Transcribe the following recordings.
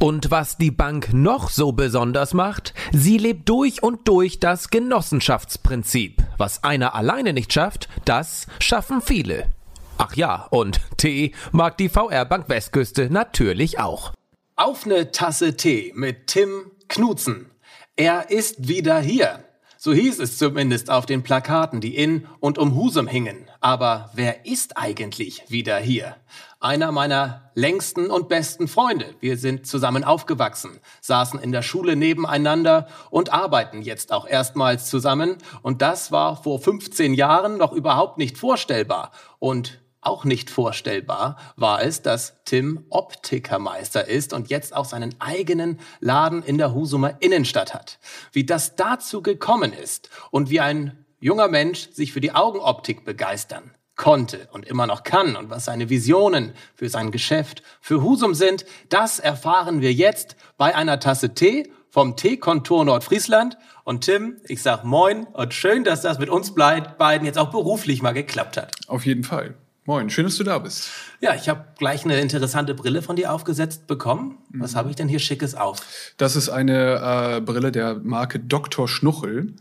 Und was die Bank noch so besonders macht, sie lebt durch und durch das Genossenschaftsprinzip. Was einer alleine nicht schafft, das schaffen viele. Ach ja, und Tee mag die VR Bank Westküste natürlich auch. Auf ne Tasse Tee mit Tim Knutzen. Er ist wieder hier. So hieß es zumindest auf den Plakaten, die in und um Husum hingen. Aber wer ist eigentlich wieder hier? Einer meiner längsten und besten Freunde. Wir sind zusammen aufgewachsen, saßen in der Schule nebeneinander und arbeiten jetzt auch erstmals zusammen. Und das war vor 15 Jahren noch überhaupt nicht vorstellbar. Und auch nicht vorstellbar war es, dass Tim Optikermeister ist und jetzt auch seinen eigenen Laden in der Husumer Innenstadt hat. Wie das dazu gekommen ist und wie ein junger Mensch sich für die Augenoptik begeistern konnte und immer noch kann und was seine Visionen für sein Geschäft für Husum sind, das erfahren wir jetzt bei einer Tasse Tee vom Teekontor Nordfriesland. Und Tim, ich sag moin und schön, dass das mit uns beiden jetzt auch beruflich mal geklappt hat. Auf jeden Fall. Moin, schön, dass du da bist. Ja, ich habe gleich eine interessante Brille von dir aufgesetzt bekommen. Was mhm. habe ich denn hier Schickes auf? Das ist eine äh, Brille der Marke Dr. Schnuchel.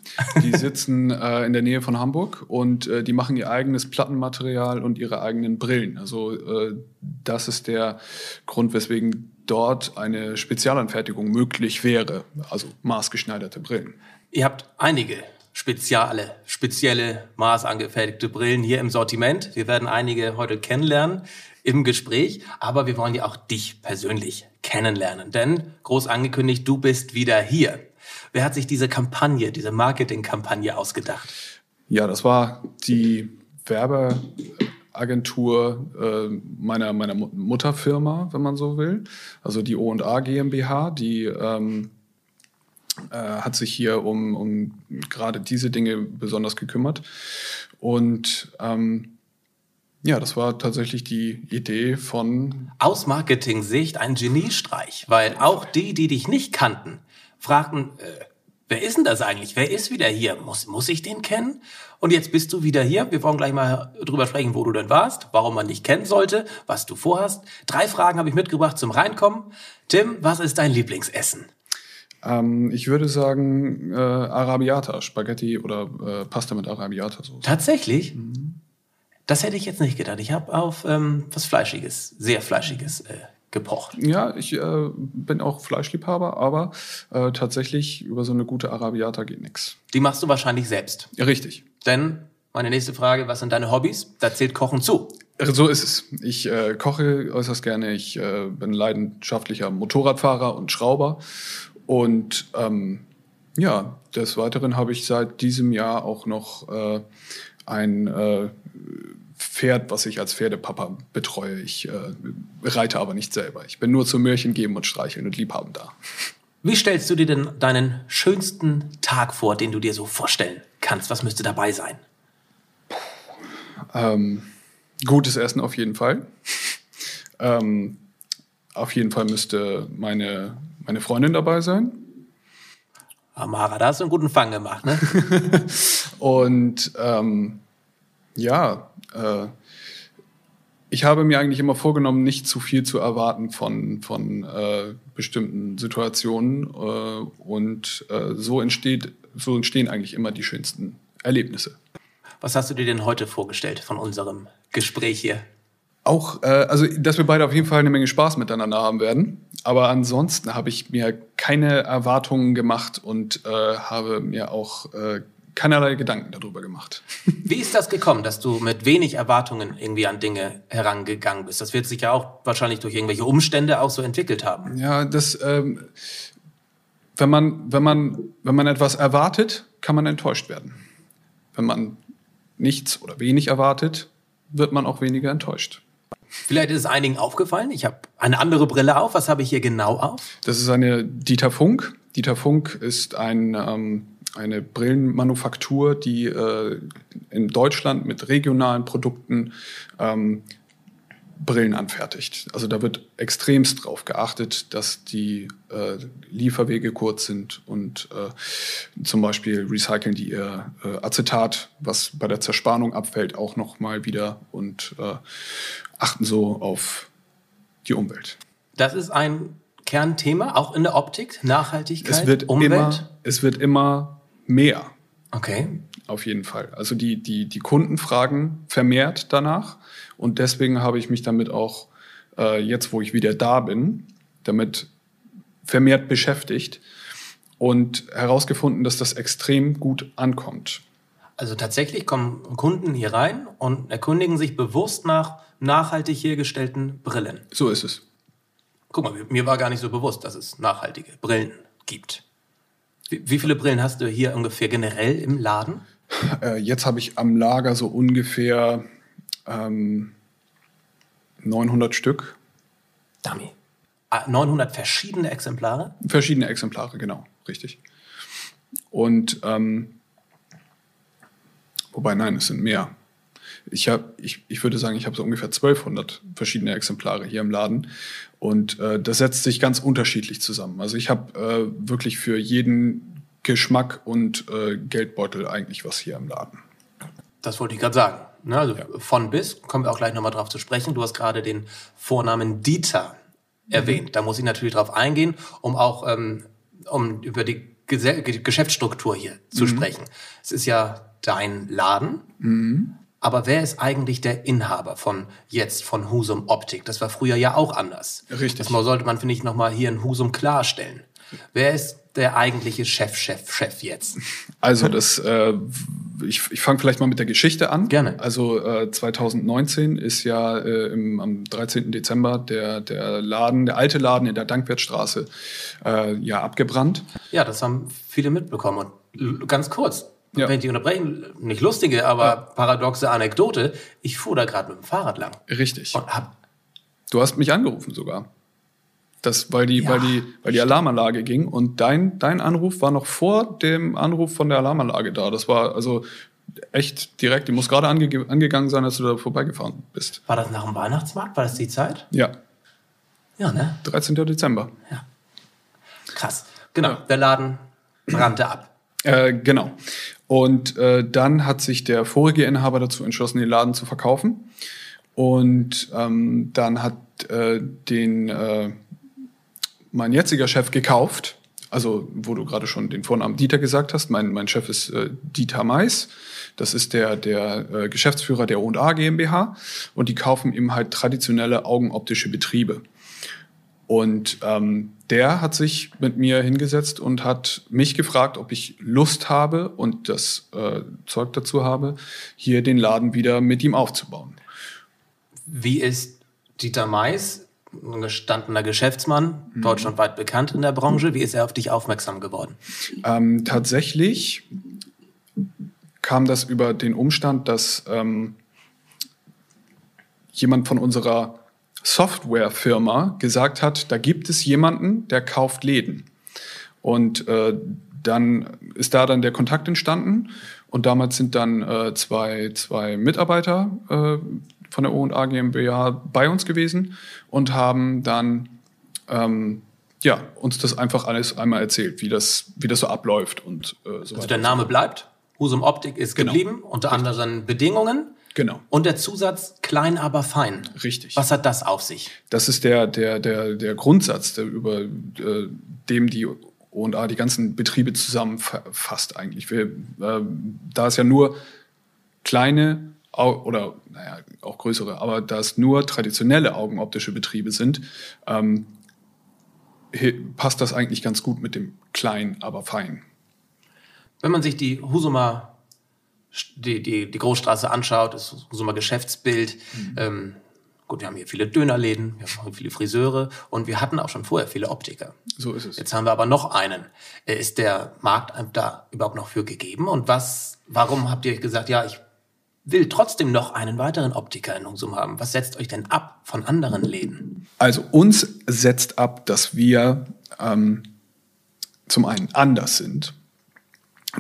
Die sitzen äh, in der Nähe von Hamburg und äh, die machen ihr eigenes Plattenmaterial und ihre eigenen Brillen. Also äh, das ist der Grund, weswegen dort eine Spezialanfertigung möglich wäre. Also maßgeschneiderte Brillen. Ihr habt einige spezielle, spezielle maßangefertigte Brillen hier im Sortiment. Wir werden einige heute kennenlernen im Gespräch, aber wir wollen ja auch dich persönlich kennenlernen, denn groß angekündigt, du bist wieder hier. Wer hat sich diese Kampagne, diese Marketingkampagne ausgedacht? Ja, das war die Werbeagentur äh, meiner, meiner Mutterfirma, wenn man so will. Also die O&A GmbH, die ähm, äh, hat sich hier um, um gerade diese Dinge besonders gekümmert. Und ähm, ja, das war tatsächlich die Idee von. Aus Marketing-Sicht ein Geniestreich, weil auch die, die dich nicht kannten, fragten, äh, wer ist denn das eigentlich? Wer ist wieder hier? Muss, muss ich den kennen? Und jetzt bist du wieder hier. Wir wollen gleich mal drüber sprechen, wo du denn warst, warum man dich kennen sollte, was du vorhast. Drei Fragen habe ich mitgebracht zum Reinkommen. Tim, was ist dein Lieblingsessen? Ähm, ich würde sagen äh, Arabiata, Spaghetti oder äh, Pasta mit Arabiata-Soße. Tatsächlich? Mhm. Das hätte ich jetzt nicht gedacht. Ich habe auf ähm, was Fleischiges, sehr Fleischiges äh, gepocht. Ja, ich äh, bin auch Fleischliebhaber, aber äh, tatsächlich über so eine gute Arabiata geht nichts. Die machst du wahrscheinlich selbst. Ja, richtig. Denn meine nächste Frage, was sind deine Hobbys? Da zählt Kochen zu. So ist es. Ich äh, koche äußerst gerne. Ich äh, bin leidenschaftlicher Motorradfahrer und Schrauber und ähm, ja, des Weiteren habe ich seit diesem Jahr auch noch äh, ein äh, Pferd, was ich als Pferdepapa betreue. Ich äh, reite aber nicht selber. Ich bin nur zum Märchen geben und streicheln und liebhaben da. Wie stellst du dir denn deinen schönsten Tag vor, den du dir so vorstellen kannst? Was müsste dabei sein? Ähm, gutes Essen auf jeden Fall. ähm, auf jeden Fall müsste meine meine Freundin dabei sein. Amara, da hast du einen guten Fang gemacht, ne? und ähm, ja, äh, ich habe mir eigentlich immer vorgenommen, nicht zu viel zu erwarten von, von äh, bestimmten Situationen. Äh, und äh, so, entsteht, so entstehen eigentlich immer die schönsten Erlebnisse. Was hast du dir denn heute vorgestellt von unserem Gespräch hier? Auch, äh, also, dass wir beide auf jeden Fall eine Menge Spaß miteinander haben werden. Aber ansonsten habe ich mir keine Erwartungen gemacht und äh, habe mir auch äh, keinerlei Gedanken darüber gemacht. Wie ist das gekommen, dass du mit wenig Erwartungen irgendwie an Dinge herangegangen bist? Das wird sich ja auch wahrscheinlich durch irgendwelche Umstände auch so entwickelt haben. Ja, das, ähm, wenn man, wenn man, wenn man etwas erwartet, kann man enttäuscht werden. Wenn man nichts oder wenig erwartet, wird man auch weniger enttäuscht. Vielleicht ist es einigen aufgefallen. Ich habe eine andere Brille auf. Was habe ich hier genau auf? Das ist eine Dieter Funk. Dieter Funk ist ein, ähm, eine Brillenmanufaktur, die äh, in Deutschland mit regionalen Produkten ähm, Brillen anfertigt. Also da wird extremst drauf geachtet, dass die äh, Lieferwege kurz sind und äh, zum Beispiel recyceln die ihr äh, Acetat, was bei der Zerspannung abfällt, auch nochmal wieder und äh, achten so auf die Umwelt. Das ist ein Kernthema, auch in der Optik, Nachhaltigkeit, es wird Umwelt? Immer, es wird immer mehr. Okay. Auf jeden Fall. Also die, die, die Kunden fragen vermehrt danach. Und deswegen habe ich mich damit auch äh, jetzt, wo ich wieder da bin, damit vermehrt beschäftigt und herausgefunden, dass das extrem gut ankommt. Also tatsächlich kommen Kunden hier rein und erkundigen sich bewusst nach nachhaltig hergestellten Brillen. So ist es. Guck mal, mir war gar nicht so bewusst, dass es nachhaltige Brillen gibt. Wie, wie viele Brillen hast du hier ungefähr generell im Laden? Äh, jetzt habe ich am Lager so ungefähr ähm, 900 Stück. Dummy. 900 ah, verschiedene Exemplare? Verschiedene Exemplare, genau, richtig. Und ähm, wobei, nein, es sind mehr. Ich, hab, ich, ich würde sagen, ich habe so ungefähr 1200 verschiedene Exemplare hier im Laden. Und äh, das setzt sich ganz unterschiedlich zusammen. Also ich habe äh, wirklich für jeden Geschmack und äh, Geldbeutel eigentlich was hier im Laden. Das wollte ich gerade sagen. Ne? Also ja. von bis, kommen wir auch gleich nochmal drauf zu sprechen. Du hast gerade den Vornamen Dieter mhm. erwähnt. Da muss ich natürlich drauf eingehen, um auch ähm, um über die Geschäftsstruktur hier zu mhm. sprechen. Es ist ja dein Laden. Mhm. Aber wer ist eigentlich der Inhaber von jetzt von Husum Optik? Das war früher ja auch anders. Richtig. Das sollte man, finde ich, nochmal hier in Husum klarstellen. Wer ist der eigentliche Chef, Chef, Chef jetzt? Also das, äh, ich, ich fange vielleicht mal mit der Geschichte an. Gerne. Also äh, 2019 ist ja äh, im, am 13. Dezember der, der Laden, der alte Laden in der Dankwertstraße äh, ja abgebrannt. Ja, das haben viele mitbekommen. Und ganz kurz, ja. wenn ich unterbrechen, nicht lustige, aber ja. paradoxe Anekdote. Ich fuhr da gerade mit dem Fahrrad lang. Richtig. Und hab du hast mich angerufen sogar. Das, weil die, ja, weil die, weil die Alarmanlage ging und dein, dein Anruf war noch vor dem Anruf von der Alarmanlage da. Das war also echt direkt. Die muss gerade ange angegangen sein, als du da vorbeigefahren bist. War das nach dem Weihnachtsmarkt? War das die Zeit? Ja. Ja, ne? 13. Dezember. Ja. Krass. Genau. Ja. Der Laden brannte ab. Äh, genau. Und äh, dann hat sich der vorige Inhaber dazu entschlossen, den Laden zu verkaufen. Und ähm, dann hat äh, den äh, mein jetziger Chef gekauft. Also, wo du gerade schon den Vornamen Dieter gesagt hast. Mein, mein Chef ist äh, Dieter Mais. Das ist der, der äh, Geschäftsführer der O&A GmbH. Und die kaufen eben halt traditionelle augenoptische Betriebe. Und ähm, der hat sich mit mir hingesetzt und hat mich gefragt, ob ich Lust habe und das äh, Zeug dazu habe, hier den Laden wieder mit ihm aufzubauen. Wie ist Dieter Mais, ein gestandener Geschäftsmann, mhm. deutschlandweit bekannt in der Branche, wie ist er auf dich aufmerksam geworden? Ähm, tatsächlich kam das über den Umstand, dass ähm, jemand von unserer Softwarefirma gesagt hat, da gibt es jemanden, der kauft Läden. Und äh, dann ist da dann der Kontakt entstanden und damals sind dann äh, zwei, zwei Mitarbeiter äh, von der O&A GmbH bei uns gewesen und haben dann ähm, ja, uns das einfach alles einmal erzählt, wie das, wie das so abläuft und äh, so Also der Name bleibt, Husum Optik ist genau. geblieben, unter Richtig. anderen Bedingungen. Genau. Und der Zusatz klein, aber fein. Richtig. Was hat das auf sich? Das ist der, der, der, der Grundsatz, der über äh, dem die O&A die ganzen Betriebe zusammenfasst eigentlich. Wir, äh, da es ja nur kleine oder naja, auch größere, aber da es nur traditionelle augenoptische Betriebe sind, ähm, passt das eigentlich ganz gut mit dem klein, aber fein. Wenn man sich die Husumer die, die, die Großstraße anschaut, ist so ein Geschäftsbild. Mhm. Ähm, gut, wir haben hier viele Dönerläden, wir haben viele Friseure und wir hatten auch schon vorher viele Optiker. So ist es. Jetzt haben wir aber noch einen. Äh, ist der Markt da überhaupt noch für gegeben? Und was, warum habt ihr gesagt, ja, ich will trotzdem noch einen weiteren Optiker in Husum haben? Was setzt euch denn ab von anderen Läden? Also uns setzt ab, dass wir ähm, zum einen anders sind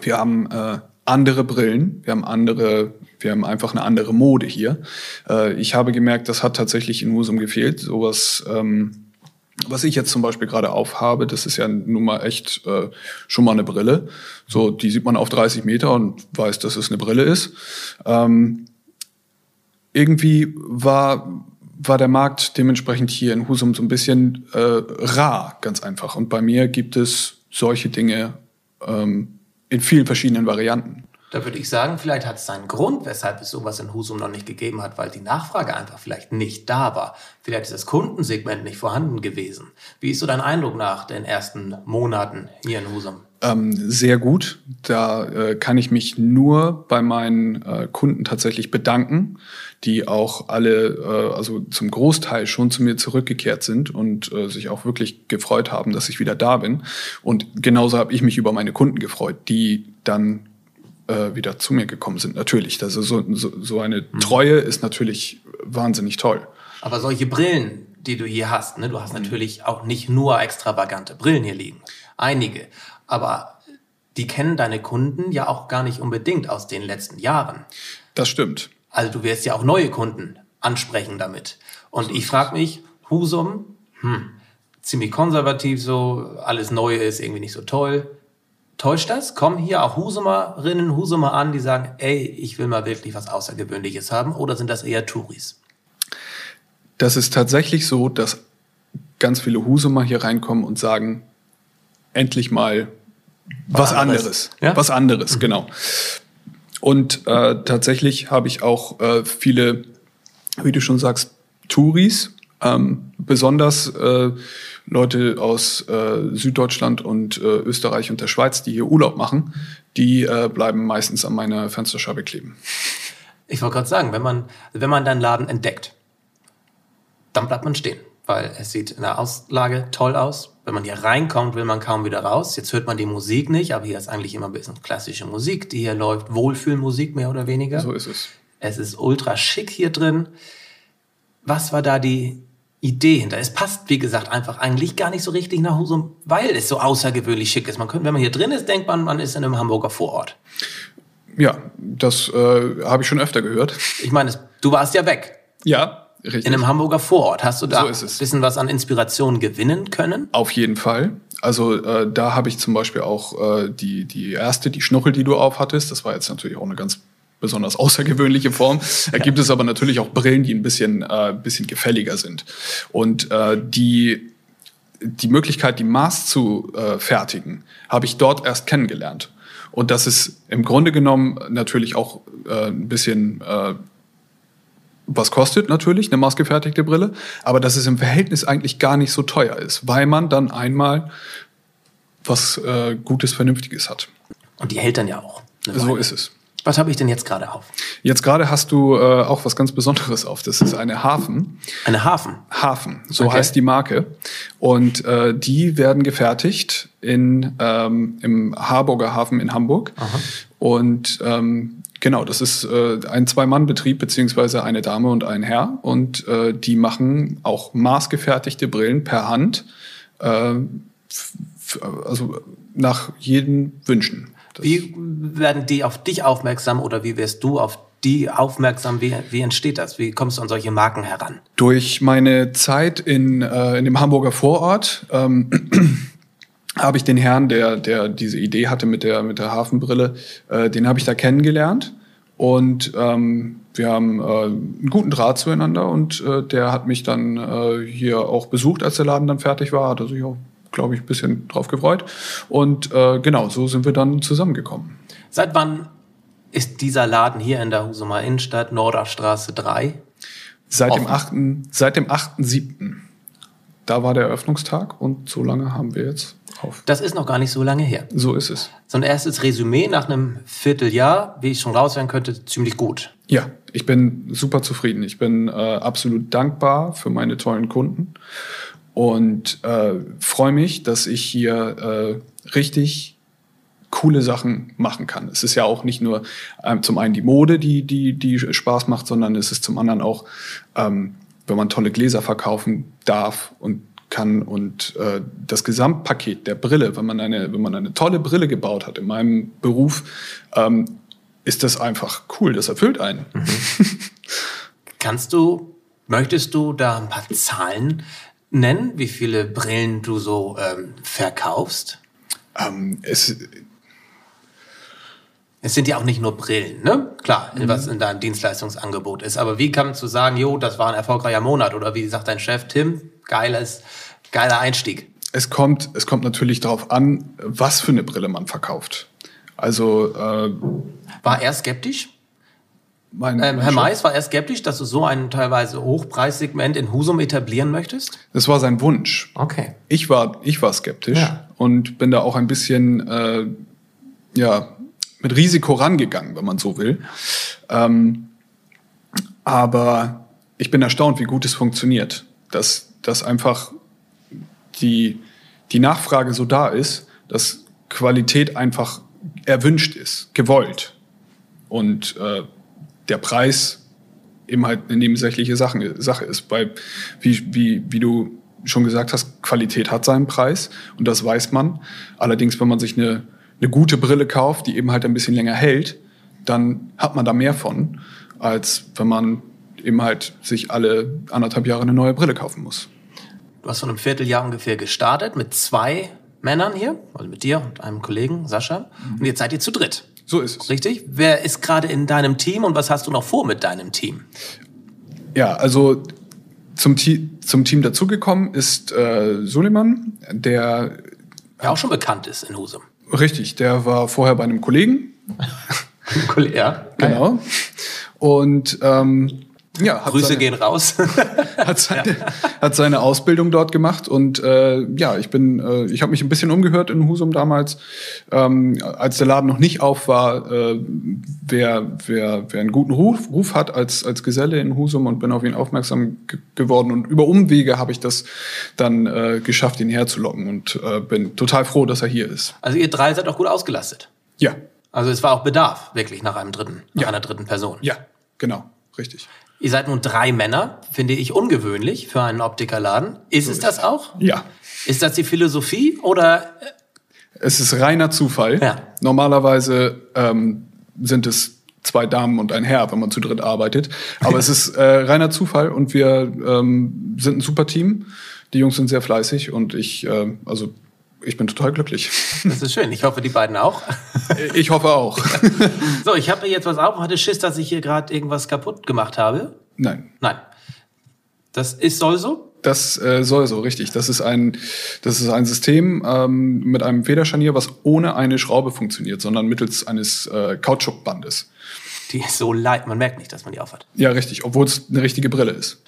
Wir haben äh, andere Brillen, wir haben andere, wir haben einfach eine andere Mode hier. Äh, ich habe gemerkt, das hat tatsächlich in Husum gefehlt. Sowas, ähm, was ich jetzt zum Beispiel gerade aufhabe, das ist ja nun mal echt äh, schon mal eine Brille. So, die sieht man auf 30 Meter und weiß, dass es eine Brille ist. Ähm, irgendwie war war der Markt dementsprechend hier in Husum so ein bisschen äh, rar, ganz einfach. Und bei mir gibt es solche Dinge ähm, in vielen verschiedenen Varianten. Da würde ich sagen, vielleicht hat es seinen Grund, weshalb es sowas in Husum noch nicht gegeben hat, weil die Nachfrage einfach vielleicht nicht da war. Vielleicht ist das Kundensegment nicht vorhanden gewesen. Wie ist so dein Eindruck nach den ersten Monaten hier in Husum? Ähm, sehr gut. Da äh, kann ich mich nur bei meinen äh, Kunden tatsächlich bedanken, die auch alle, äh, also zum Großteil schon zu mir zurückgekehrt sind und äh, sich auch wirklich gefreut haben, dass ich wieder da bin. Und genauso habe ich mich über meine Kunden gefreut, die dann äh, wieder zu mir gekommen sind. Natürlich, also so, so, so eine mhm. Treue ist natürlich wahnsinnig toll. Aber solche Brillen, die du hier hast, ne, du hast mhm. natürlich auch nicht nur extravagante Brillen hier liegen. Einige. Aber die kennen deine Kunden ja auch gar nicht unbedingt aus den letzten Jahren. Das stimmt. Also du wirst ja auch neue Kunden ansprechen damit. Und so ich frage mich, Husum, hm, ziemlich konservativ so, alles Neue ist irgendwie nicht so toll. Täuscht das? Kommen hier auch Husumerinnen, Husumer an, die sagen, ey, ich will mal wirklich was Außergewöhnliches haben? Oder sind das eher Touris? Das ist tatsächlich so, dass ganz viele Husumer hier reinkommen und sagen, endlich mal was, was anderes. anderes. Ja? Was anderes, mhm. genau. Und äh, tatsächlich habe ich auch äh, viele, wie du schon sagst, Touris, ähm, besonders äh, Leute aus äh, Süddeutschland und äh, Österreich und der Schweiz, die hier Urlaub machen, die äh, bleiben meistens an meiner Fensterscheibe kleben. Ich wollte gerade sagen, wenn man, wenn man deinen Laden entdeckt, dann bleibt man stehen, weil es sieht in der Auslage toll aus. Wenn man hier reinkommt, will man kaum wieder raus. Jetzt hört man die Musik nicht, aber hier ist eigentlich immer ein bisschen klassische Musik, die hier läuft. Wohlfühlmusik mehr oder weniger. So ist es. Es ist ultra schick hier drin. Was war da die Idee hinter. Es passt, wie gesagt, einfach eigentlich gar nicht so richtig nach Husum, weil es so außergewöhnlich schick ist. Man könnte, wenn man hier drin ist, denkt man, man ist in einem Hamburger Vorort. Ja, das äh, habe ich schon öfter gehört. Ich meine, du warst ja weg. Ja, richtig. In einem Hamburger Vorort. Hast du da so ein bisschen was an Inspiration gewinnen können? Auf jeden Fall. Also äh, da habe ich zum Beispiel auch äh, die, die erste, die Schnuchel, die du aufhattest. Das war jetzt natürlich auch eine ganz besonders außergewöhnliche Form. Da gibt es aber natürlich auch Brillen, die ein bisschen, äh, bisschen gefälliger sind. Und äh, die, die Möglichkeit, die Maß zu äh, fertigen, habe ich dort erst kennengelernt. Und das ist im Grunde genommen natürlich auch äh, ein bisschen äh, was kostet natürlich eine maßgefertigte Brille, aber dass es im Verhältnis eigentlich gar nicht so teuer ist, weil man dann einmal was äh, Gutes, Vernünftiges hat. Und die hält dann ja auch. So ist es. Was habe ich denn jetzt gerade auf? Jetzt gerade hast du äh, auch was ganz Besonderes auf. Das ist eine Hafen. Eine Hafen? Hafen, so okay. heißt die Marke. Und äh, die werden gefertigt in, ähm, im Harburger Hafen in Hamburg. Aha. Und ähm, genau, das ist äh, ein Zwei-Mann-Betrieb beziehungsweise eine Dame und ein Herr. Und äh, die machen auch maßgefertigte Brillen per Hand. Äh, also nach jeden Wünschen. Das wie werden die auf dich aufmerksam oder wie wirst du auf die aufmerksam? Wie, wie entsteht das? Wie kommst du an solche Marken heran? Durch meine Zeit in, äh, in dem Hamburger Vorort ähm, habe ich den Herrn, der, der diese Idee hatte mit der, mit der Hafenbrille, äh, den habe ich da kennengelernt. Und ähm, wir haben äh, einen guten Draht zueinander und äh, der hat mich dann äh, hier auch besucht, als der Laden dann fertig war, hat er sich auch glaube ich, ein bisschen drauf gefreut. Und äh, genau, so sind wir dann zusammengekommen. Seit wann ist dieser Laden hier in der Husumer Innenstadt, Norderstraße 3? Seit dem 8. Seit dem 8.7. Da war der Eröffnungstag und so lange haben wir jetzt auf. Das ist noch gar nicht so lange her. So ist es. So ein erstes Resümee nach einem Vierteljahr, wie ich schon raushören könnte, ziemlich gut. Ja, ich bin super zufrieden. Ich bin äh, absolut dankbar für meine tollen Kunden und äh, freue mich, dass ich hier äh, richtig coole Sachen machen kann. Es ist ja auch nicht nur ähm, zum einen die Mode, die, die, die Spaß macht, sondern es ist zum anderen auch, ähm, wenn man tolle Gläser verkaufen darf und kann. Und äh, das Gesamtpaket der Brille, wenn man eine, wenn man eine tolle Brille gebaut hat in meinem Beruf, ähm, ist das einfach cool. Das erfüllt einen. Mhm. Kannst du, möchtest du da ein paar Zahlen nennen, wie viele Brillen du so ähm, verkaufst? Ähm, es, es sind ja auch nicht nur Brillen, ne? Klar, mhm. was in deinem Dienstleistungsangebot ist. Aber wie kann man zu sagen, jo, das war ein erfolgreicher Monat? Oder wie sagt dein Chef Tim, geiles, geiler Einstieg? Es kommt, es kommt natürlich darauf an, was für eine Brille man verkauft. Also äh, war er skeptisch? Mein, ähm, Herr Mais, war er skeptisch, dass du so ein teilweise Hochpreissegment in Husum etablieren möchtest? Das war sein Wunsch. Okay. Ich war, ich war skeptisch ja. und bin da auch ein bisschen, äh, ja, mit Risiko rangegangen, wenn man so will. Ähm, aber ich bin erstaunt, wie gut es funktioniert. Dass, dass einfach die, die Nachfrage so da ist, dass Qualität einfach erwünscht ist, gewollt. Und äh, der Preis eben halt eine nebensächliche Sache, Sache ist. Weil, wie, wie, wie du schon gesagt hast, Qualität hat seinen Preis und das weiß man. Allerdings, wenn man sich eine eine gute Brille kauft, die eben halt ein bisschen länger hält, dann hat man da mehr von, als wenn man eben halt sich alle anderthalb Jahre eine neue Brille kaufen muss. Du hast vor einem Vierteljahr ungefähr gestartet mit zwei Männern hier, also mit dir und einem Kollegen, Sascha. Mhm. Und jetzt seid ihr zu dritt. So ist es. Richtig? Wer ist gerade in deinem Team und was hast du noch vor mit deinem Team? Ja, also zum, zum Team dazugekommen ist äh, Suleiman, der ja auch schon bekannt ist in Husum. Richtig, der war vorher bei einem Kollegen. ja, genau. Und ähm, ja, Grüße seine, gehen raus. hat, seine, ja. hat seine Ausbildung dort gemacht und äh, ja, ich bin, äh, ich habe mich ein bisschen umgehört in Husum damals, ähm, als der Laden noch nicht auf war, äh, wer, wer, wer einen guten Ruf, Ruf hat als als Geselle in Husum und bin auf ihn aufmerksam geworden und über Umwege habe ich das dann äh, geschafft, ihn herzulocken und äh, bin total froh, dass er hier ist. Also ihr drei seid auch gut ausgelastet. Ja. Also es war auch Bedarf wirklich nach einem dritten, nach ja. einer dritten Person. Ja, genau, richtig. Ihr seid nun drei Männer, finde ich ungewöhnlich für einen Optikerladen. Ist so es das auch? Ja. Ist das die Philosophie oder? Es ist reiner Zufall. Ja. Normalerweise ähm, sind es zwei Damen und ein Herr, wenn man zu dritt arbeitet. Aber es ist äh, reiner Zufall und wir ähm, sind ein super Team. Die Jungs sind sehr fleißig und ich, äh, also ich bin total glücklich. Das ist schön. Ich hoffe, die beiden auch. Ich hoffe auch. So, ich habe jetzt was auf. Hatte Schiss, dass ich hier gerade irgendwas kaputt gemacht habe? Nein. Nein. Das ist soll so? Das äh, soll so, richtig. Das ist ein, das ist ein System ähm, mit einem Federscharnier, was ohne eine Schraube funktioniert, sondern mittels eines äh, Kautschukbandes. Die ist so leicht, man merkt nicht, dass man die aufhat. Ja, richtig, obwohl es eine richtige Brille ist.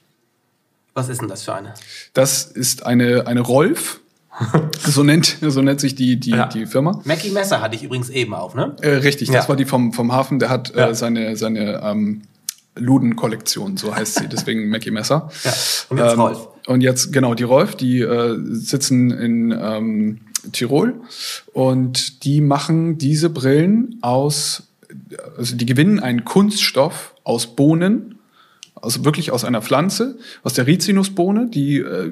Was ist denn das für eine? Das ist eine, eine Rolf so nennt, so nennt sich die, die, ja. die Firma. Mackie Messer hatte ich übrigens eben auf, ne? Äh, richtig, das ja. war die vom, vom Hafen, der hat äh, ja. äh, seine, seine ähm, Luden-Kollektion, so heißt sie, deswegen Mackie Messer. Ja. Und jetzt ähm, Rolf. Und jetzt, genau, die Rolf, die äh, sitzen in ähm, Tirol und die machen diese Brillen aus, also die gewinnen einen Kunststoff aus Bohnen, also wirklich aus einer Pflanze, aus der Rizinusbohne, die äh,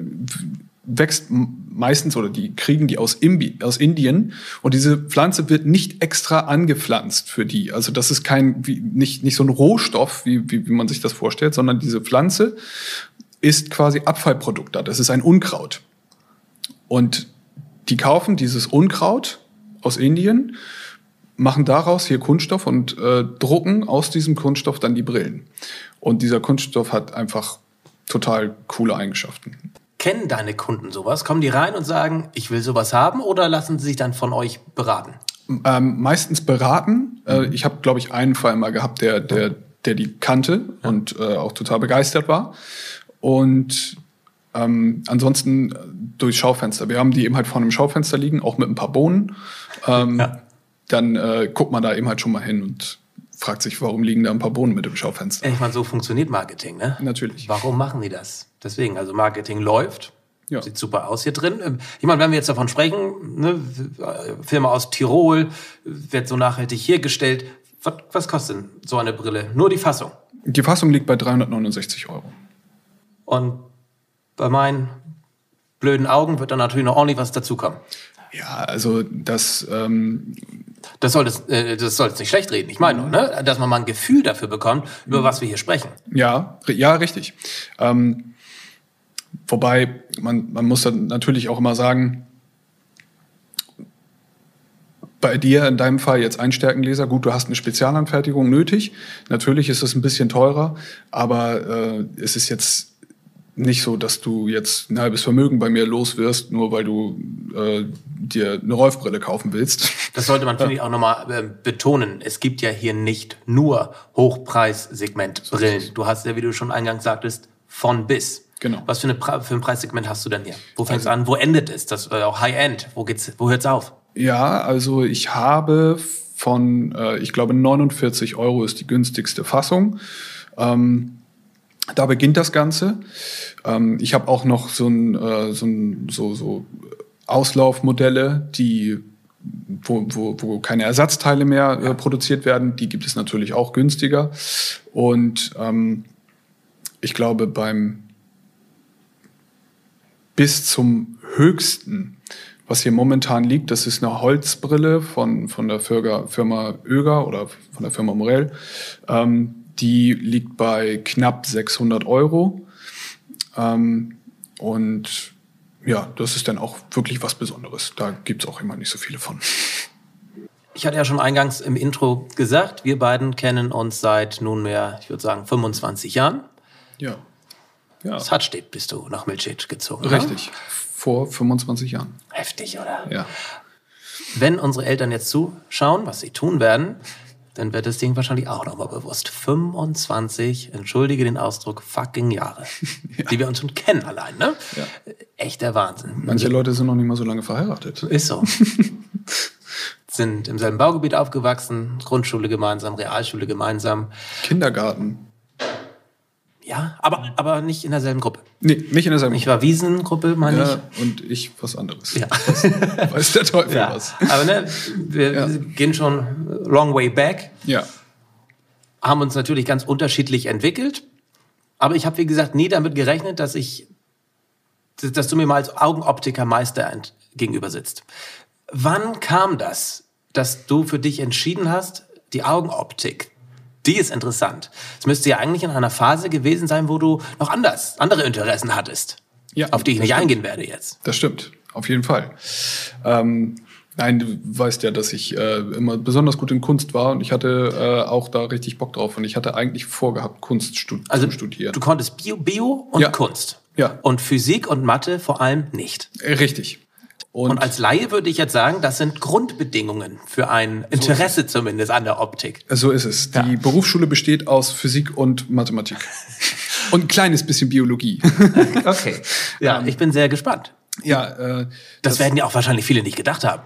wächst meistens oder die kriegen die aus, Imbi, aus Indien und diese Pflanze wird nicht extra angepflanzt für die. Also das ist kein wie, nicht nicht so ein Rohstoff, wie, wie, wie man sich das vorstellt, sondern diese Pflanze ist quasi Abfallprodukt da. Das ist ein Unkraut und die kaufen dieses Unkraut aus Indien, machen daraus hier Kunststoff und äh, drucken aus diesem Kunststoff dann die Brillen. Und dieser Kunststoff hat einfach total coole Eigenschaften. Kennen deine Kunden sowas? Kommen die rein und sagen, ich will sowas haben oder lassen sie sich dann von euch beraten? Ähm, meistens beraten. Äh, ich habe, glaube ich, einen Fall mal gehabt, der, der, der die kannte und äh, auch total begeistert war. Und ähm, ansonsten durch Schaufenster. Wir haben die eben halt vor einem Schaufenster liegen, auch mit ein paar Bohnen. Ähm, ja. Dann äh, guckt man da eben halt schon mal hin und fragt sich, warum liegen da ein paar Bohnen mit im Schaufenster? Ich meine, so funktioniert Marketing, ne? Natürlich. Warum machen die das? Deswegen, also Marketing läuft. Ja. Sieht super aus hier drin. Ähm, ich meine, wenn wir jetzt davon sprechen, ne, Firma aus Tirol, wird so nachhaltig hergestellt. Was, was kostet denn so eine Brille? Nur die Fassung? Die Fassung liegt bei 369 Euro. Und bei meinen blöden Augen wird dann natürlich noch ordentlich was dazukommen. Ja, also das. Ähm das soll das, äh, das soll nicht schlecht reden. Ich meine nur, ne? dass man mal ein Gefühl dafür bekommt, über was wir hier sprechen. Ja, ja, richtig. Ähm, wobei man man muss dann natürlich auch immer sagen, bei dir in deinem Fall jetzt Einstärkenleser, gut, du hast eine Spezialanfertigung nötig. Natürlich ist es ein bisschen teurer, aber äh, es ist jetzt nicht so, dass du jetzt ein halbes Vermögen bei mir los wirst, nur weil du äh, dir eine Rolfbrille kaufen willst. Das sollte man, finde ich, auch nochmal äh, betonen. Es gibt ja hier nicht nur Hochpreissegmentbrillen. Du hast ja, wie du schon eingangs sagtest, von bis. Genau. Was für, eine, für ein Preissegment hast du denn hier? Wo fängst du also, an? Wo endet es? Das äh, auch High-End. Wo geht's? Wo hört's auf? Ja, also ich habe von, äh, ich glaube, 49 Euro ist die günstigste Fassung. Ähm, da beginnt das Ganze. Ähm, ich habe auch noch so, ein, äh, so, ein, so, so Auslaufmodelle, die wo, wo, wo keine Ersatzteile mehr äh, produziert werden. Die gibt es natürlich auch günstiger. Und ähm, ich glaube, beim bis zum höchsten, was hier momentan liegt, das ist eine Holzbrille von, von der Firma Oeger oder von der Firma Morell. Ähm, die liegt bei knapp 600 Euro. Ähm, und ja, das ist dann auch wirklich was Besonderes. Da gibt es auch immer nicht so viele von. Ich hatte ja schon eingangs im Intro gesagt, wir beiden kennen uns seit nunmehr, ich würde sagen, 25 Jahren. Ja. ja. Das hat steht, bist du nach Milcic gezogen. Richtig. Oder? Vor 25 Jahren. Heftig, oder? Ja. Wenn unsere Eltern jetzt zuschauen, was sie tun werden, dann wird das Ding wahrscheinlich auch nochmal bewusst. 25, entschuldige den Ausdruck, fucking Jahre, ja. die wir uns schon kennen allein, ne? Ja. Echter Wahnsinn. Manche Leute sind noch nicht mal so lange verheiratet. Ist so. sind im selben Baugebiet aufgewachsen, Grundschule gemeinsam, Realschule gemeinsam. Kindergarten. Ja, aber, aber nicht in derselben Gruppe. Nee, nicht in derselben Gruppe. Ich war Wiesengruppe, meine ja, ich. Und ich was anderes. Ja. Was, weiß der Teufel ja. was. Aber ne, wir ja. gehen schon long way back. Ja. Haben uns natürlich ganz unterschiedlich entwickelt. Aber ich habe, wie gesagt, nie damit gerechnet, dass ich, dass du mir mal als Augenoptikermeister gegenüber sitzt. Wann kam das, dass du für dich entschieden hast, die Augenoptik die ist interessant. Es müsste ja eigentlich in einer Phase gewesen sein, wo du noch anders, andere Interessen hattest. Ja, auf die ich nicht stimmt. eingehen werde jetzt. Das stimmt, auf jeden Fall. Ähm, nein, du weißt ja, dass ich äh, immer besonders gut in Kunst war und ich hatte äh, auch da richtig Bock drauf und ich hatte eigentlich vorgehabt, Kunst stud also, zu studieren. Du konntest Bio, Bio und ja. Kunst. Ja. Und Physik und Mathe vor allem nicht. Richtig. Und, und, als Laie würde ich jetzt sagen, das sind Grundbedingungen für ein Interesse so zumindest an der Optik. So ist es. Die ja. Berufsschule besteht aus Physik und Mathematik. und ein kleines bisschen Biologie. okay. Ja, ich bin sehr gespannt. Ja, äh, das, das werden ja auch wahrscheinlich viele nicht gedacht haben.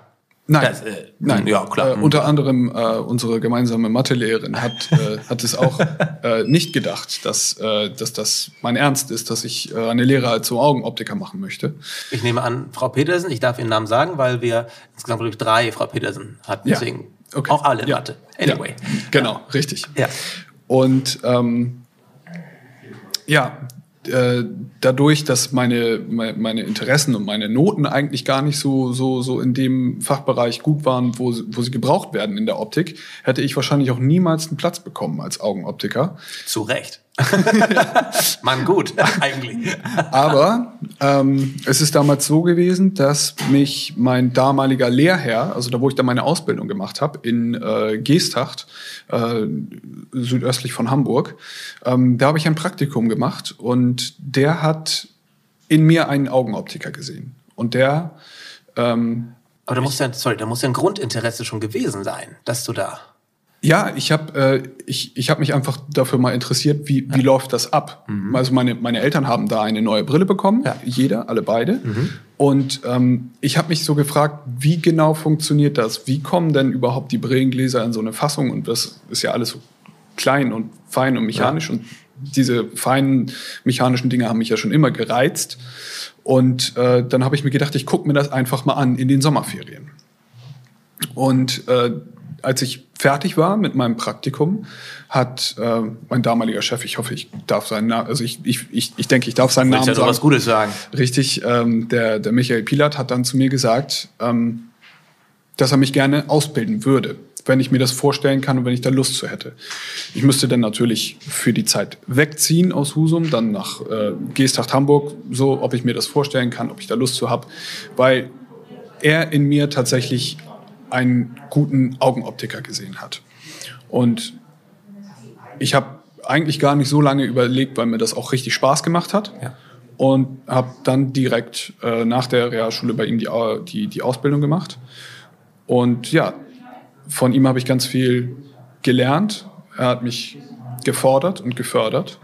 Nein, das, äh, nein, ja klar. Äh, unter anderem äh, unsere gemeinsame Mathelehrerin hat äh, hat es auch äh, nicht gedacht, dass äh, dass das mein Ernst ist, dass ich äh, eine Lehre als so Augenoptiker machen möchte. Ich nehme an, Frau Petersen, ich darf Ihren Namen sagen, weil wir insgesamt glaube ich drei Frau Petersen hatten, deswegen ja, okay. auch alle ja. Mathe. Anyway, ja, genau, richtig. Ja. Und ähm, ja, äh, dadurch, dass meine, meine Interessen und meine Noten eigentlich gar nicht so, so, so in dem Fachbereich gut waren, wo, wo sie gebraucht werden in der Optik, hätte ich wahrscheinlich auch niemals einen Platz bekommen als Augenoptiker. Zu Recht. Mann, gut, eigentlich. Aber ähm, es ist damals so gewesen, dass mich mein damaliger Lehrherr, also da wo ich dann meine Ausbildung gemacht habe, in äh, Geesthacht, äh, südöstlich von Hamburg, ähm, da habe ich ein Praktikum gemacht und der hat in mir einen Augenoptiker gesehen. Und der ähm, aber da muss ja, sorry, da muss ja ein Grundinteresse schon gewesen sein, dass du da ja, ich habe äh, ich, ich hab mich einfach dafür mal interessiert, wie, wie läuft das ab. Mhm. Also meine, meine Eltern haben da eine neue Brille bekommen, ja. jeder, alle beide. Mhm. Und ähm, ich habe mich so gefragt, wie genau funktioniert das? Wie kommen denn überhaupt die Brillengläser in so eine Fassung? Und das ist ja alles so klein und fein und mechanisch. Ja. Und diese feinen mechanischen Dinge haben mich ja schon immer gereizt. Und äh, dann habe ich mir gedacht, ich gucke mir das einfach mal an in den Sommerferien. Und äh, als ich fertig war mit meinem Praktikum, hat äh, mein damaliger Chef, ich hoffe, ich darf seinen Namen, also ich, ich, ich, ich denke, ich darf seinen Namen ja sagen. was Gutes sagen. Richtig, ähm, der, der Michael Pilat hat dann zu mir gesagt, ähm, dass er mich gerne ausbilden würde, wenn ich mir das vorstellen kann und wenn ich da Lust zu hätte. Ich müsste dann natürlich für die Zeit wegziehen aus Husum, dann nach äh, Geesthacht Hamburg, so, ob ich mir das vorstellen kann, ob ich da Lust zu habe, weil er in mir tatsächlich einen guten Augenoptiker gesehen hat. Und ich habe eigentlich gar nicht so lange überlegt, weil mir das auch richtig Spaß gemacht hat. Ja. Und habe dann direkt äh, nach der Realschule bei ihm die, die, die Ausbildung gemacht. Und ja, von ihm habe ich ganz viel gelernt. Er hat mich gefordert und gefördert.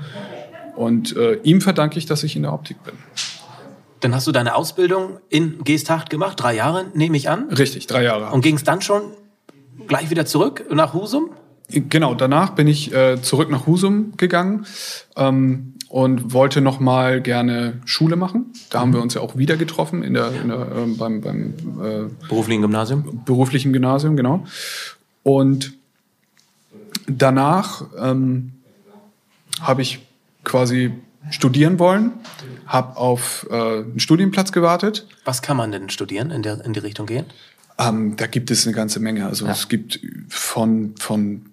Und äh, ihm verdanke ich, dass ich in der Optik bin. Dann hast du deine Ausbildung in Geesthacht gemacht, drei Jahre, nehme ich an. Richtig, drei Jahre. Und ging es dann schon gleich wieder zurück nach Husum? Genau, danach bin ich äh, zurück nach Husum gegangen ähm, und wollte noch mal gerne Schule machen. Da haben wir uns ja auch wieder getroffen in der, in der äh, beim, beim äh, beruflichen Gymnasium. Beruflichen Gymnasium, genau. Und danach ähm, habe ich quasi studieren wollen, habe auf äh, einen Studienplatz gewartet. Was kann man denn studieren, in, der, in die Richtung gehen? Ähm, da gibt es eine ganze Menge. Also ja. es gibt von, von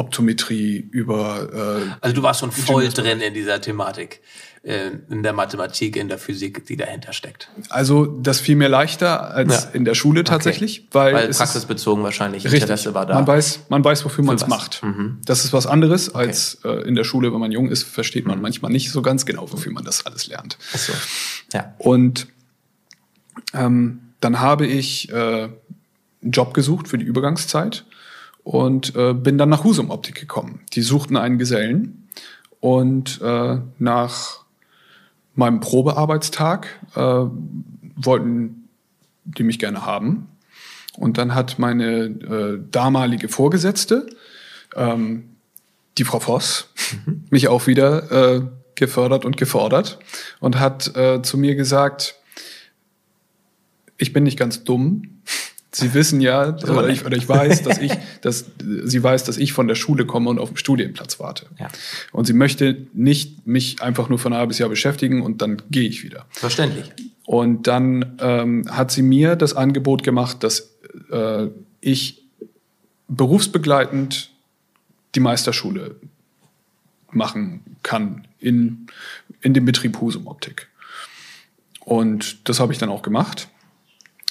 Optometrie über. Äh, also du warst schon voll drin in dieser Thematik, äh, in der Mathematik, in der Physik, die dahinter steckt. Also das fiel mir leichter als ja. in der Schule tatsächlich, okay. weil, weil praxisbezogen wahrscheinlich richtig, Interesse war da. Man weiß, man weiß, wofür man es macht. Mhm. Das ist was anderes okay. als äh, in der Schule, wenn man jung ist, versteht man mhm. manchmal nicht so ganz genau, wofür man das alles lernt. Ach so. Ja. Und ähm, dann habe ich äh, einen Job gesucht für die Übergangszeit und äh, bin dann nach Husum Optik gekommen. Die suchten einen Gesellen und äh, nach meinem Probearbeitstag äh, wollten die mich gerne haben. Und dann hat meine äh, damalige Vorgesetzte, ähm, die Frau Voss, mhm. mich auch wieder äh, gefördert und gefordert und hat äh, zu mir gesagt, ich bin nicht ganz dumm, Sie wissen ja, oder ich, oder ich weiß, dass ich, dass sie weiß, dass ich von der Schule komme und auf dem Studienplatz warte. Ja. Und sie möchte nicht mich einfach nur für ein halbes Jahr beschäftigen und dann gehe ich wieder. Verständlich. Und dann ähm, hat sie mir das Angebot gemacht, dass äh, ich berufsbegleitend die Meisterschule machen kann in, in dem Betrieb Husum Optik. Und das habe ich dann auch gemacht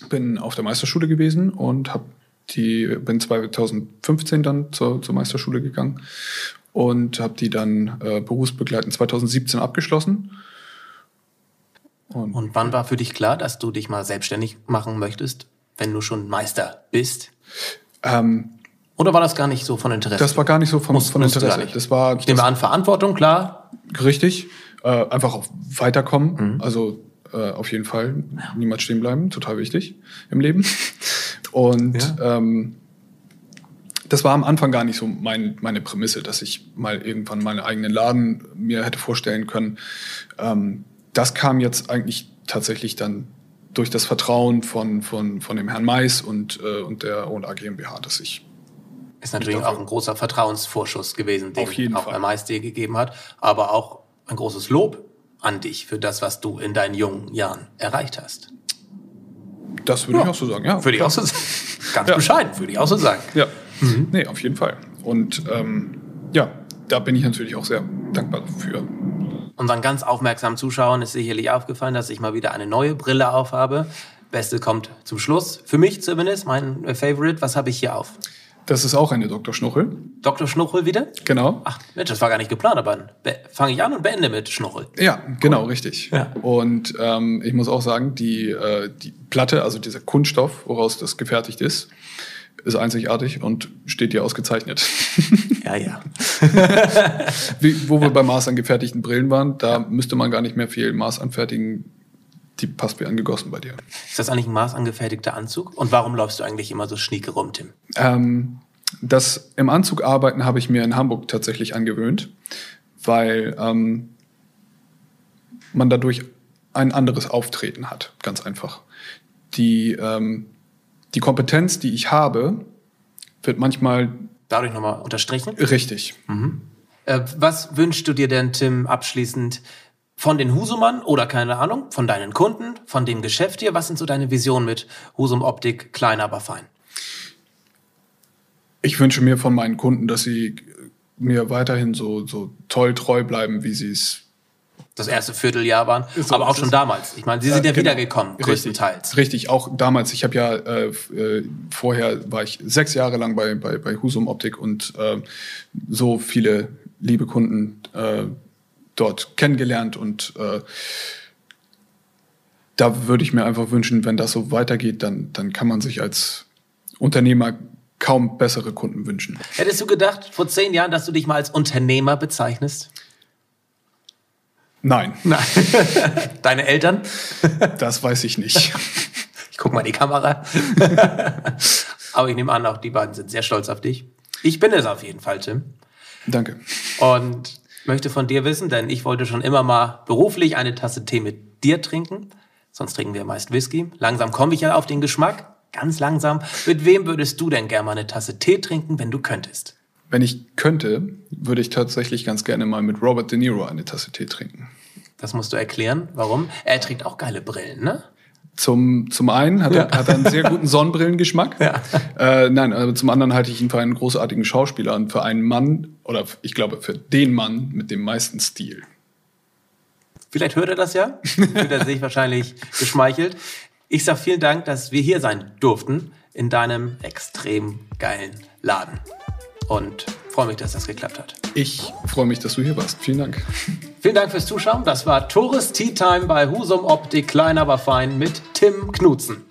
bin auf der Meisterschule gewesen und habe die bin 2015 dann zur, zur Meisterschule gegangen und habe die dann äh, berufsbegleitend 2017 abgeschlossen. Und, und wann war für dich klar, dass du dich mal selbstständig machen möchtest, wenn du schon Meister bist? Ähm, Oder war das gar nicht so von Interesse? Das war gar nicht so von, Muss, von Interesse. Das war, ich nehme an, Verantwortung, klar. Richtig. Äh, einfach auch weiterkommen. Mhm. Also äh, auf jeden Fall. Ja. Niemals stehen bleiben, total wichtig im Leben. Und ja. ähm, das war am Anfang gar nicht so mein, meine Prämisse, dass ich mal irgendwann meinen eigenen Laden mir hätte vorstellen können. Ähm, das kam jetzt eigentlich tatsächlich dann durch das Vertrauen von, von, von dem Herrn Mais und, äh, und der ONA GmbH, dass ich ist natürlich auch ein großer Vertrauensvorschuss gewesen, den auch Fall. dir gegeben hat, aber auch ein großes Lob an dich für das, was du in deinen jungen Jahren erreicht hast. Das würde ja. ich auch so sagen, ja. Würde ich auch so sagen. Ganz ja. bescheiden, würde ich auch so sagen. Ja, mhm. nee, auf jeden Fall. Und ähm, ja, da bin ich natürlich auch sehr dankbar dafür. Unseren ganz aufmerksamen Zuschauern ist sicherlich aufgefallen, dass ich mal wieder eine neue Brille aufhabe. Beste kommt zum Schluss. Für mich zumindest, mein Favorite. Was habe ich hier auf? Das ist auch eine Dr. Schnuchel. Dr. Schnuchel wieder? Genau. Ach, Mensch, das war gar nicht geplant, aber fange ich an und beende mit Schnuchel. Ja, genau, cool. richtig. Ja. Und ähm, ich muss auch sagen, die, äh, die Platte, also dieser Kunststoff, woraus das gefertigt ist, ist einzigartig und steht dir ausgezeichnet. Ja, ja. Wie, wo wir bei maßangefertigten Brillen waren, da müsste man gar nicht mehr viel Maß anfertigen die passt wie angegossen bei dir. Ist das eigentlich ein maßangefertigter Anzug? Und warum läufst du eigentlich immer so schnieke rum, Tim? Ähm, das im Anzug arbeiten habe ich mir in Hamburg tatsächlich angewöhnt, weil ähm, man dadurch ein anderes Auftreten hat, ganz einfach. Die, ähm, die Kompetenz, die ich habe, wird manchmal Dadurch nochmal unterstrichen. richtig. Äh, was wünschst du dir denn, Tim, abschließend von den Husumern oder keine Ahnung, von deinen Kunden, von dem Geschäft hier? Was sind so deine Visionen mit Husum Optik, klein, aber fein? Ich wünsche mir von meinen Kunden, dass sie mir weiterhin so, so toll treu bleiben, wie sie es Das erste Vierteljahr waren, So, aber auch schon damals. Ich meine, sie sind ja genau. wiedergekommen, Richtig. größtenteils. Richtig, auch damals. Ich habe ja äh, äh, vorher war ich sechs Jahre lang bei, bei, bei Husum Optik und äh, so viele liebe Kunden äh, dort kennengelernt und äh, da würde ich mir einfach wünschen, wenn das so weitergeht, dann, dann kann man sich als Unternehmer kaum bessere Kunden wünschen. Hättest du gedacht, vor zehn Jahren, dass du dich mal als Unternehmer bezeichnest? Nein, Nein. Deine Eltern? das weiß ich nicht. Ich guck mal in die Kamera. aber ich nehme an, auch die beiden sind sehr stolz auf dich. Ich bin es auf jeden Fall, Tim. Danke. Und möchte von dir wissen, denn ich wollte schon immer mal beruflich eine Tasse Tee mit dir trinken. Sonst trinken wir meist Whisky. Langsam komme ich ja auf den Geschmack. Ganz langsam. Mit wem würdest du denn gerne mal eine Tasse Tee trinken, wenn du könntest? Wenn ich könnte, würde ich tatsächlich ganz gerne mal mit Robert De Niro eine Tasse Tee trinken. Das musst du erklären. Warum? Er trägt auch geile Brillen, ne? Zum, zum einen hat, er, Ja. hat er einen sehr guten Sonnenbrillengeschmack. Äh, nein, aber zum anderen halte ich ihn für einen großartigen Schauspieler und für einen Mann, oder ich glaube für den Mann mit dem meisten Stil. Vielleicht hört er das ja. Fühlt er sich wahrscheinlich geschmeichelt. Ich sag vielen Dank, dass wir hier sein durften in deinem extrem geilen Laden. Und freue mich, dass das geklappt hat. Ich freue mich, dass du hier warst. Vielen Dank. Vielen Dank fürs Zuschauen. Das war Tourist Tea Time bei Husum Optik Klein aber fein mit Tim Knutzen.